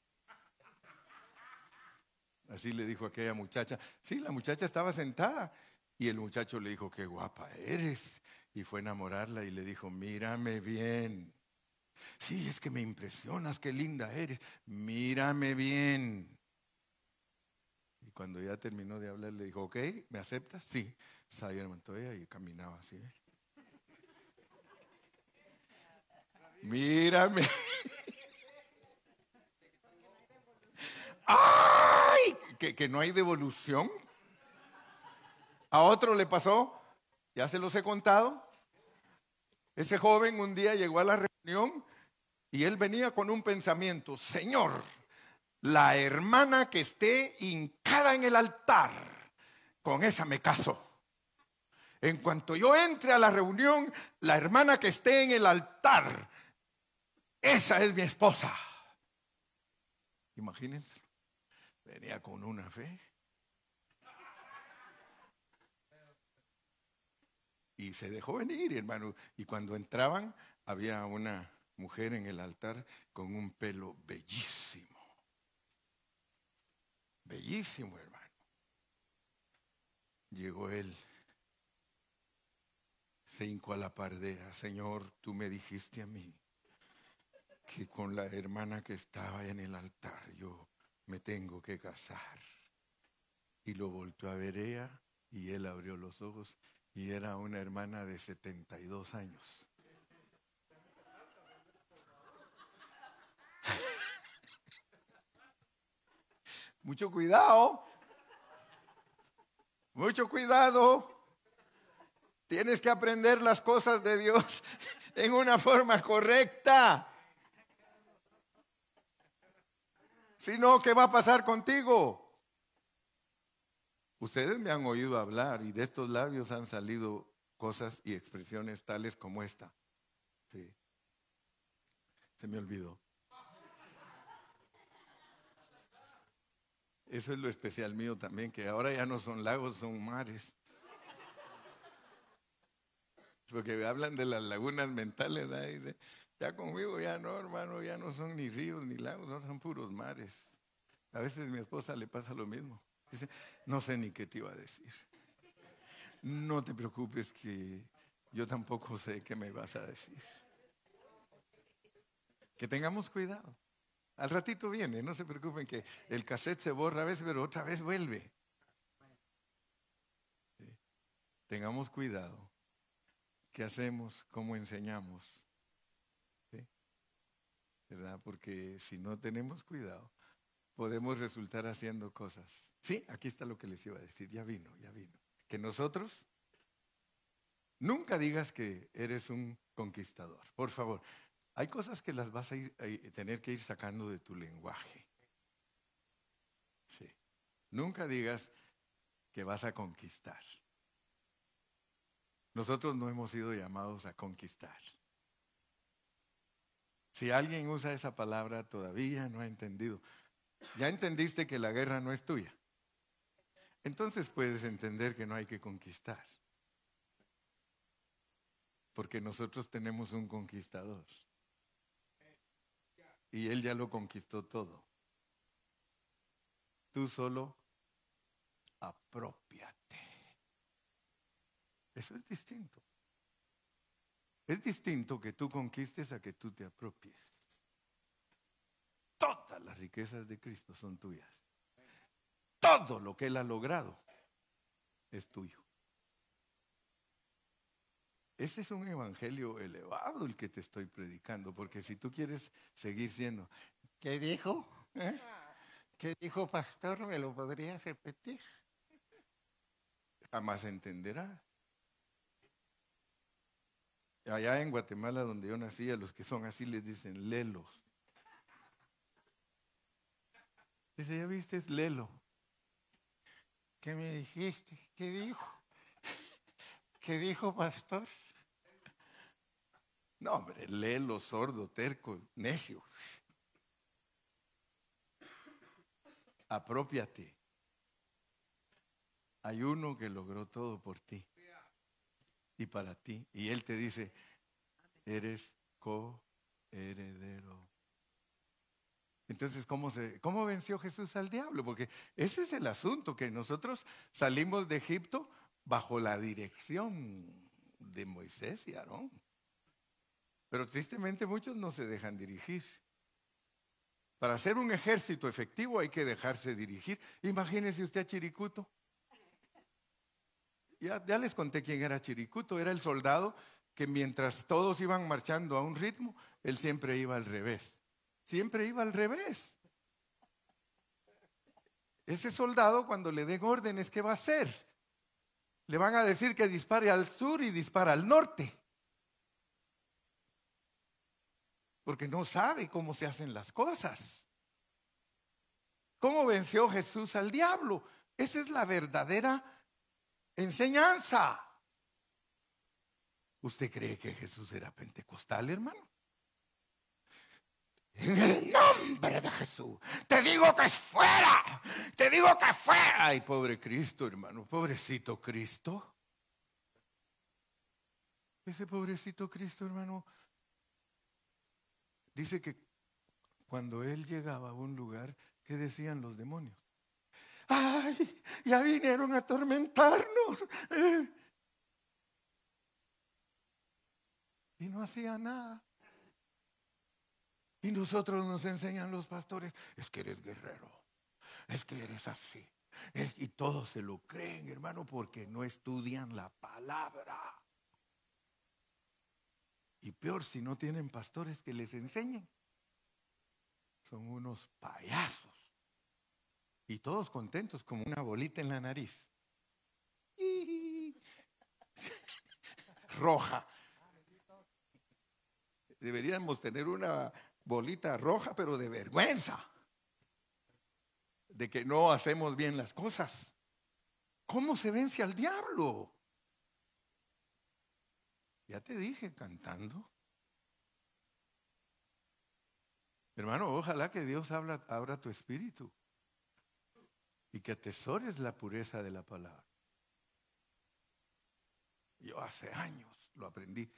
Así le dijo aquella muchacha. Sí, la muchacha estaba sentada y el muchacho le dijo, qué guapa eres. Y fue a enamorarla y le dijo, mírame bien. Sí, es que me impresionas, qué linda eres. Mírame bien. Y cuando ya terminó de hablar, le dijo, ok, ¿me aceptas? Sí. Salió el Montoya y caminaba así. Mírame. ¡Ay! ¿Que, no hay devolución. A otro le pasó, ya se los he contado. Ese joven un día llegó a la reunión y él venía con un pensamiento, Señor, la hermana que esté hincada en el altar, con esa me caso. En cuanto yo entre a la reunión, la hermana que esté en el altar, esa es mi esposa. Imagínense. Venía con una fe. Y se dejó venir, hermano. Y cuando entraban, había una mujer en el altar con un pelo bellísimo. Bellísimo, hermano. Llegó él. Se hincó a la pardea. Señor, tú me dijiste a mí que con la hermana que estaba en el altar yo me tengo que casar. Y lo volvió a ver ella y él abrió los ojos y era una hermana de 72 años. Mucho cuidado. Mucho cuidado. Tienes que aprender las cosas de Dios en una forma correcta. Si no, ¿qué va a pasar contigo? Ustedes me han oído hablar y de estos labios han salido cosas y expresiones tales como esta. Sí. Se me olvidó. Eso es lo especial mío también, que ahora ya no son lagos, son mares. Porque hablan de las lagunas mentales, dice, ya conmigo ya no, hermano, ya no son ni ríos ni lagos, son puros mares. A veces a mi esposa le pasa lo mismo. Dice, no sé ni qué te iba a decir. No te preocupes que yo tampoco sé qué me vas a decir. Que tengamos cuidado. Al ratito viene, no se preocupen que el cassette se borra a veces, pero otra vez vuelve. Tengamos cuidado. ¿Qué hacemos? ¿Cómo enseñamos? ¿Verdad? Porque si no tenemos cuidado, podemos resultar haciendo cosas. Sí, aquí está lo que les iba a decir, ya vino, ya vino. Que nosotros nunca digas que eres un conquistador. Por favor, hay cosas que las vas a, ir, tener que ir sacando de tu lenguaje. Sí. Nunca digas que vas a conquistar. Nosotros no hemos sido llamados a conquistar. Si alguien usa esa palabra todavía no ha entendido. Ya entendiste que la guerra no es tuya. Entonces puedes entender que no hay que conquistar. Porque nosotros tenemos un conquistador. Y Él ya lo conquistó todo. Tú solo apropiate. Eso es distinto. Es distinto que tú conquistes a que tú te apropies. Todas las riquezas de Cristo son tuyas. Todo lo que Él ha logrado es tuyo. Ese es un evangelio elevado el que te estoy predicando, porque si tú quieres seguir siendo, ¿qué dijo? ¿Eh? ¿Qué dijo pastor? ¿Me lo podrías repetir? Jamás entenderás. Allá en Guatemala, donde yo nací, a los que son así les dicen lelos. Dice, ¿ya viste? Es lelo. ¿Qué me dijiste? ¿Qué dijo? ¿Qué dijo, pastor? No, hombre, léelo, sordo, terco, necio. Apropiate. Hay uno que logró todo por ti y para ti. Y Él te dice, eres coheredero. Entonces, ¿cómo, se, ¿cómo venció Jesús al diablo? Porque ese es el asunto, que nosotros salimos de Egipto bajo la dirección de Moisés y Aarón. Pero tristemente muchos no se dejan dirigir. Para hacer un ejército efectivo hay que dejarse dirigir. Imagínese usted a Chiricuto. Ya, les conté quién era Chiricuto. Era el soldado que mientras todos iban marchando a un ritmo, él siempre iba al revés. Siempre iba al revés. Ese soldado cuando le den órdenes, ¿qué va a hacer? Le van a decir que dispare al sur y dispara al norte. porque no sabe cómo se hacen las cosas. ¿Cómo venció Jesús al diablo? Esa es la verdadera enseñanza. ¿Usted cree que Jesús era pentecostal, hermano? En el nombre de Jesús, te digo que es fuera, te digo que fuera. Ay, pobre Cristo, hermano, pobrecito Cristo. Ese pobrecito Cristo, hermano, Dice que cuando él llegaba a un lugar, ¿qué decían los demonios? ¡Ay! Ya vinieron a atormentarnos. Y no hacía nada. Y nosotros nos enseñan los pastores, es que eres guerrero, es que eres así. Y todos se lo creen, hermano, porque no estudian la palabra. Y peor si no tienen pastores que les enseñen. Son unos payasos. Y todos contentos como una bolita en la nariz. Roja. Deberíamos tener una bolita roja, pero de vergüenza. De que no hacemos bien las cosas. ¿Cómo se vence al diablo? Ya te dije cantando. Hermano, ojalá que Dios abra, abra tu espíritu y que atesores la pureza de la palabra. Yo hace años lo aprendí,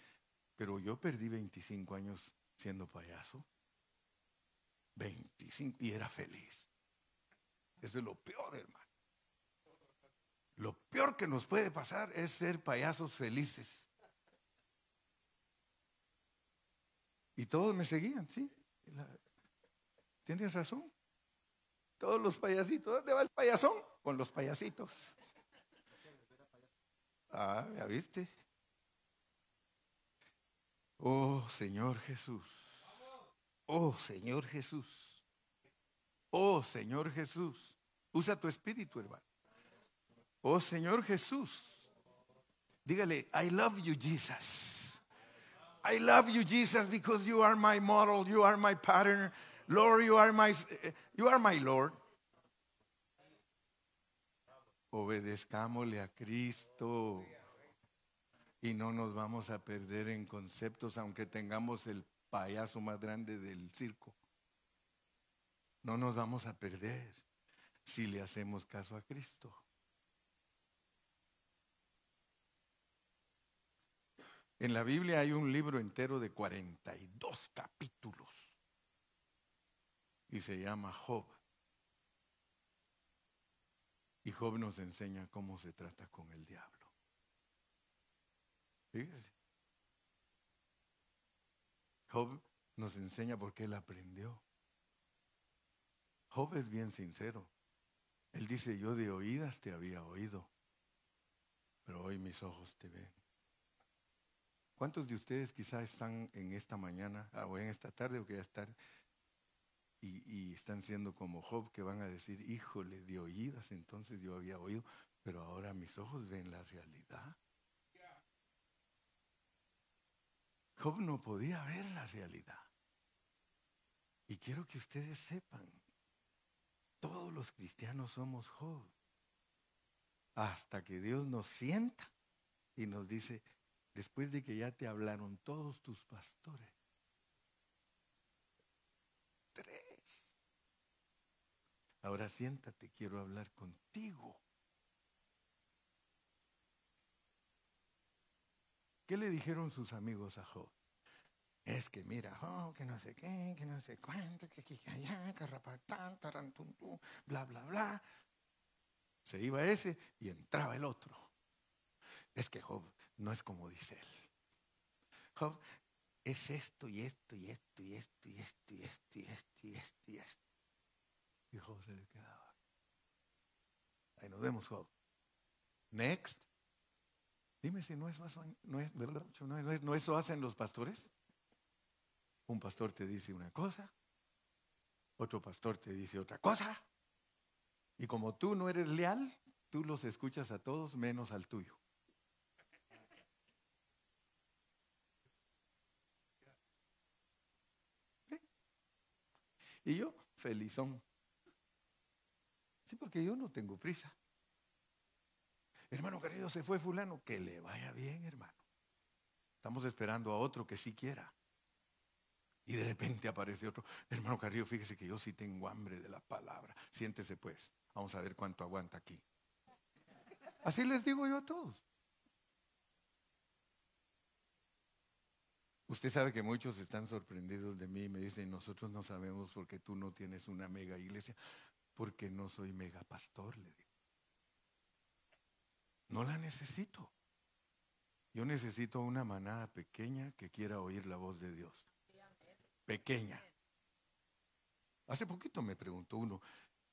pero yo perdí 25 años siendo payaso. 25 y era feliz. Eso es lo peor, hermano. Lo peor que nos puede pasar es ser payasos felices. Y todos me seguían, ¿sí? Tienes razón. Todos los payasitos. ¿Dónde va el payasón? Con los payasitos. Ah, ya viste. Oh Señor Jesús. Oh Señor Jesús. Oh Señor Jesús. Usa tu espíritu, hermano. Oh Señor Jesús. Dígale, I love you, Jesus. I love you, Jesus, because you are my model, you are my pattern. Lord, you are my, you are my Lord. Obedezcámosle a Cristo y no nos vamos a perder en conceptos, aunque tengamos el payaso más grande del circo. No nos vamos a perder si le hacemos caso a Cristo. En la Biblia hay un libro entero de 42 capítulos y se llama Job. Y Job nos enseña cómo se trata con el diablo. Fíjese. Job nos enseña porque él aprendió. Job es bien sincero. Él dice, yo de oídas te había oído, pero hoy mis ojos te ven. ¿Cuántos de ustedes quizás están en esta mañana ah, o en esta tarde o que ya están y, están siendo como Job que van a decir, híjole, de oídas, entonces yo había oído, pero ahora mis ojos ven la realidad. Job no podía ver la realidad. Y quiero que ustedes sepan, todos los cristianos somos Job. Hasta que Dios nos sienta y nos dice, después de que ya te hablaron todos tus pastores, Ahora siéntate, quiero hablar contigo. ¿Qué le dijeron sus amigos a Job? Es que mira, oh, que no sé qué, que no sé cuánto, que aquí, que allá, que rapatán, tarantuntú, bla, bla, bla. Se iba ese y entraba el otro. Es que Job no es como dice él. Job es esto y esto y esto y esto y esto y esto y esto y esto y esto. Y Job se quedaba. Ahí nos vemos, Job. Next. Dime si no es, no es, no es, no eso hacen los pastores. Un pastor te dice una cosa, otro pastor te dice otra cosa. Y como tú no eres leal, tú los escuchas a todos menos al tuyo. Y yo, felizón. Sí, porque yo no tengo prisa. Hermano querido, se fue fulano, que le vaya bien, hermano. Estamos esperando a otro que sí quiera. Y de repente aparece otro. Hermano Carrillo, fíjese que yo sí tengo hambre de la palabra. Siéntese pues. Vamos a ver cuánto aguanta aquí. Así les digo yo a todos. Usted sabe que muchos están sorprendidos de mí y me dicen, nosotros no sabemos por qué tú no tienes una mega iglesia porque no soy megapastor, le digo. No la necesito. Yo necesito una manada pequeña que quiera oír la voz de Dios. Pequeña. Hace poquito me preguntó uno,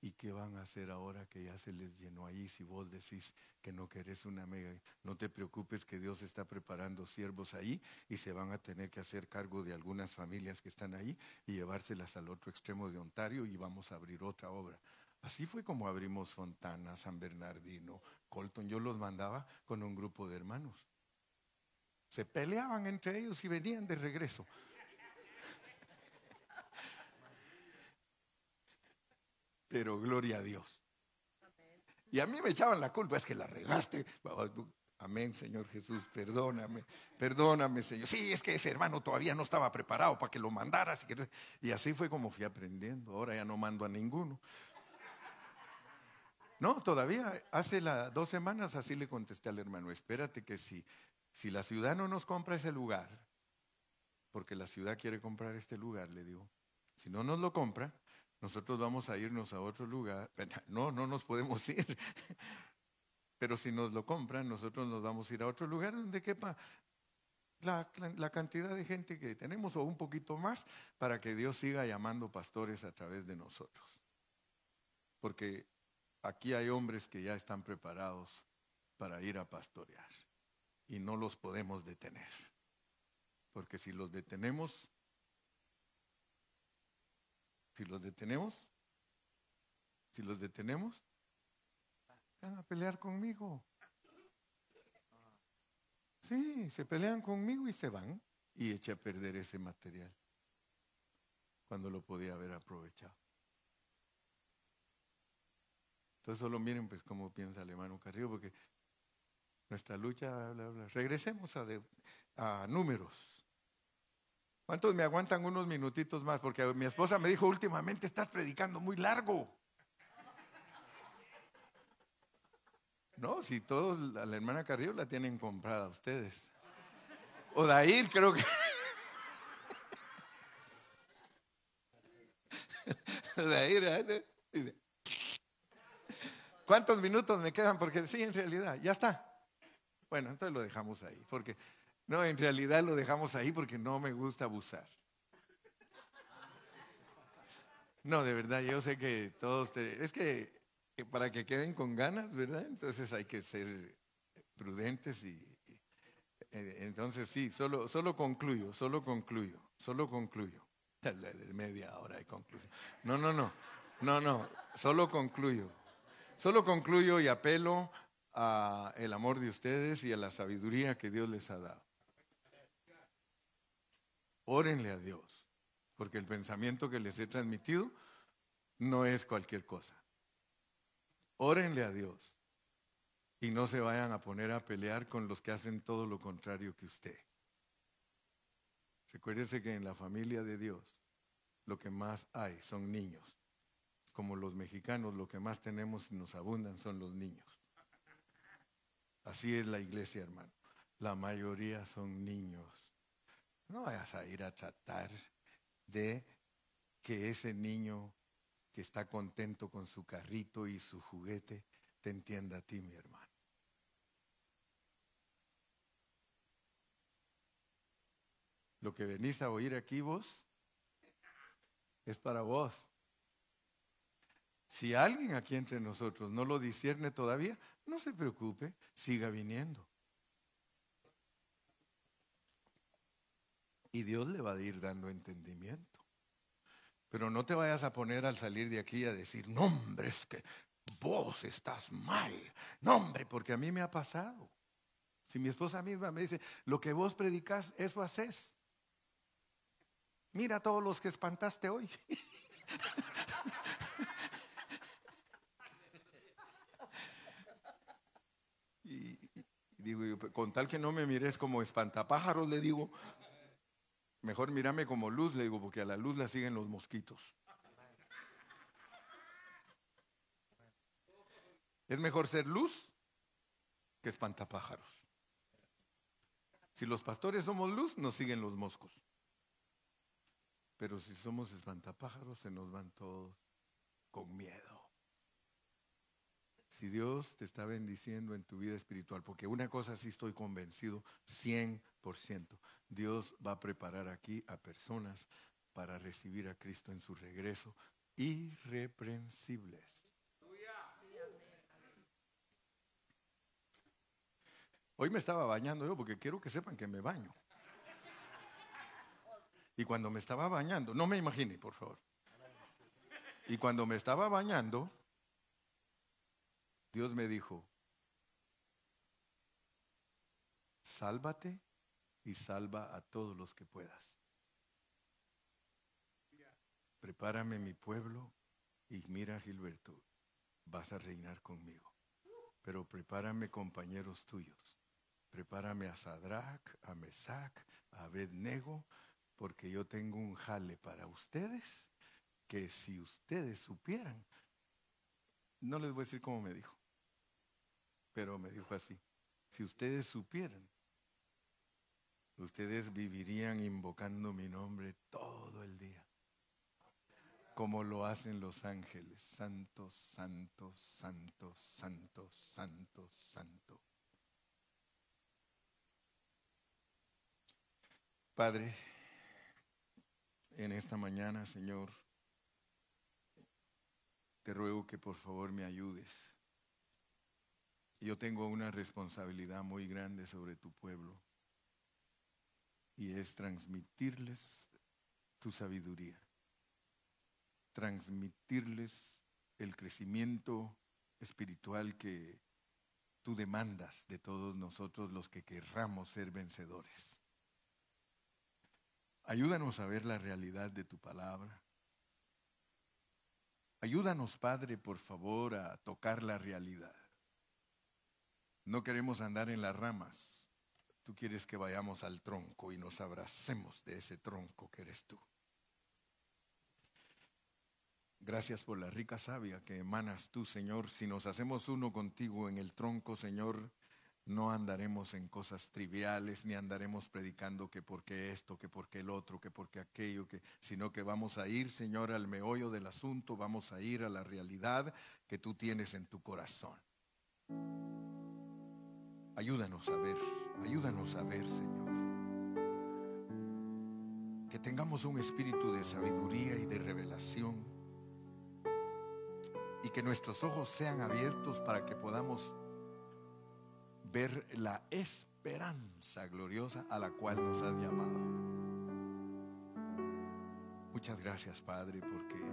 ¿y qué van a hacer ahora que ya se les llenó ahí si vos decís que no querés una mega? No te preocupes que Dios está preparando siervos ahí y se van a tener que hacer cargo de algunas familias que están ahí y llevárselas al otro extremo de Ontario y vamos a abrir otra obra. Así fue como abrimos Fontana, San Bernardino, Colton. Yo los mandaba con un grupo de hermanos. Se peleaban entre ellos y venían de regreso. Pero gloria a Dios. Y a mí me echaban la culpa, es que la regaste. Amén, Señor Jesús, perdóname, perdóname, Señor. Sí, es que ese hermano todavía no estaba preparado para que lo mandaras. Y así fue como fui aprendiendo. Ahora ya no mando a ninguno. No, todavía hace dos semanas así le contesté al hermano, espérate que si, si la ciudad no nos compra ese lugar, porque la ciudad quiere comprar este lugar, le digo, si no nos lo compra, nosotros vamos a irnos a otro lugar. No, no nos podemos ir. Pero si nos lo compran, nosotros nos vamos a ir a otro lugar donde quepa la, la, cantidad de gente que tenemos o un poquito más para que Dios siga llamando pastores a través de nosotros. Porque aquí hay hombres que ya están preparados para ir a pastorear y no los podemos detener. Porque si los detenemos, si los detenemos, si los detenemos, van a pelear conmigo. Sí, se pelean conmigo y se van y eché a perder ese material cuando lo podía haber aprovechado. Entonces solo miren pues cómo piensa el hermano Carrillo, porque nuestra lucha, regresemos a números. ¿Cuántos me aguantan unos minutitos más? Porque mi esposa me dijo últimamente estás predicando muy largo. No, si todos, la, hermana Carrillo la tienen comprada ustedes. O Dair, creo que. Dair, ¿eh? ¿cuántos minutos me quedan? Porque sí, en realidad, ya está. Bueno, entonces lo dejamos ahí, porque no, en realidad lo dejamos ahí porque no me gusta abusar. No, de verdad, yo sé que todos, es que para que queden con ganas, ¿verdad? Entonces hay que ser prudentes y, eh, entonces sí, solo, solo concluyo, solo concluyo, solo concluyo. Media hora de conclusión. No, no, no, no, no, solo concluyo. Solo concluyo y apelo a el amor de ustedes y a la sabiduría que Dios les ha dado. Órenle a Dios, porque el pensamiento que les he transmitido no es cualquier cosa. Órenle a Dios y no se vayan a poner a pelear con los que hacen todo lo contrario que usted. Recuérdese que en la familia de Dios lo que más hay son niños. Como los mexicanos, lo que más tenemos y nos abundan son los niños. Así es la iglesia, hermano. La mayoría son niños. No vayas a ir a tratar de que ese niño que está contento con su carrito y su juguete, te entienda a ti, mi hermano. Lo que venís a oír aquí vos es para vos. Si alguien aquí entre nosotros no lo discierne todavía, no se preocupe, siga viniendo. Y Dios le va a ir dando entendimiento. Pero no te vayas a poner al salir de aquí a decir, no hombre, es que vos estás mal. No hombre, porque a mí me ha pasado. Si mi esposa misma me dice, lo que vos predicas, eso haces. Mira a todos los que espantaste hoy. y, digo, con tal que no me mires como espantapájaros, le digo, Mejor mírame como luz, le digo, porque a la luz la siguen los mosquitos. Es mejor ser luz que espantapájaros. Si los pastores somos luz, nos siguen los moscos. Pero si somos espantapájaros, se nos van todos con miedo. Si Dios te está bendiciendo en tu vida espiritual, porque una cosa sí estoy convencido, 100%, Dios va a preparar aquí a personas para recibir a Cristo en su regreso irreprensibles. Hoy me estaba bañando yo porque quiero que sepan que me baño. Y cuando me estaba bañando, no me imagine, por favor. Y cuando me estaba bañando, Dios me dijo, sálvate y salva a todos los que puedas. Prepárame mi pueblo y mira Gilberto, vas a reinar conmigo. Pero prepárame compañeros tuyos. Prepárame a Sadrach, a Mesac, a Abednego, porque yo tengo un jale para ustedes que si ustedes supieran, no les voy a decir cómo me dijo, pero me dijo así, si ustedes supieran, ustedes vivirían invocando mi nombre todo el día, como lo hacen los ángeles, santos, santos, santos, santos, santos, santos. Padre, en esta mañana, Señor, te ruego que por favor me ayudes. Yo tengo una responsabilidad muy grande sobre tu pueblo y es transmitirles tu sabiduría, transmitirles el crecimiento espiritual que tú demandas de todos nosotros los que querramos ser vencedores. Ayúdanos a ver la realidad de tu palabra. Ayúdanos, Padre, por favor, a tocar la realidad. No queremos andar en las ramas. Tú quieres que vayamos al tronco y nos abracemos de ese tronco que eres tú. Gracias por la rica savia que emanas tú, Señor. Si nos hacemos uno contigo en el tronco, Señor, no andaremos en cosas triviales, ni andaremos predicando que por qué esto, que por qué el otro, que por qué aquello, que, sino que vamos a ir, Señor, al meollo del asunto, vamos a ir a la realidad que tú tienes en tu corazón. Ayúdanos a ver, ayúdanos a ver, Señor. Que tengamos un espíritu de sabiduría y de revelación. Y que nuestros ojos sean abiertos para que podamos ver la esperanza gloriosa a la cual nos has llamado. Muchas gracias, Padre, porque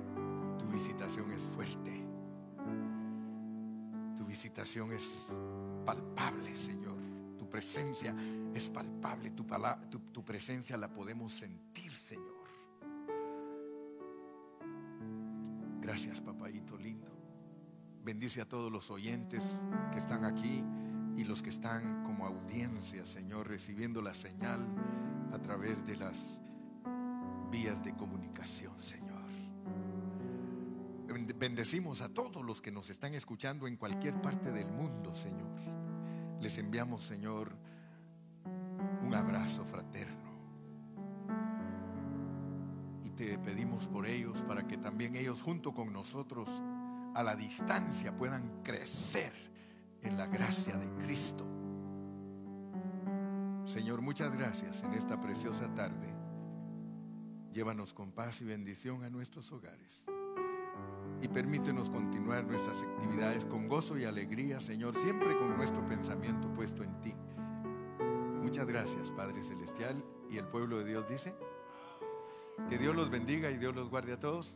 tu visitación es fuerte. Tu visitación es palpable, Señor. Tu presencia es palpable. Tu, tu, tu presencia la podemos sentir, Señor. Gracias, papadito lindo. Bendice a todos los oyentes que están aquí y los que están como audiencia, Señor, recibiendo la señal a través de las vías de comunicación, Señor. Bendecimos a todos los que nos están escuchando en cualquier parte del mundo, Señor. Les enviamos, Señor, un abrazo fraterno. Y te pedimos por ellos para que también ellos junto con nosotros a la distancia puedan crecer en la gracia de Cristo. Señor, muchas gracias en esta preciosa tarde. Llévanos con paz y bendición a nuestros hogares. Y permítenos continuar nuestras actividades con gozo y alegría, Señor, siempre con nuestro pensamiento puesto en ti. Muchas gracias, Padre Celestial. Y el pueblo de Dios dice, que Dios los bendiga y Dios los guarde a todos.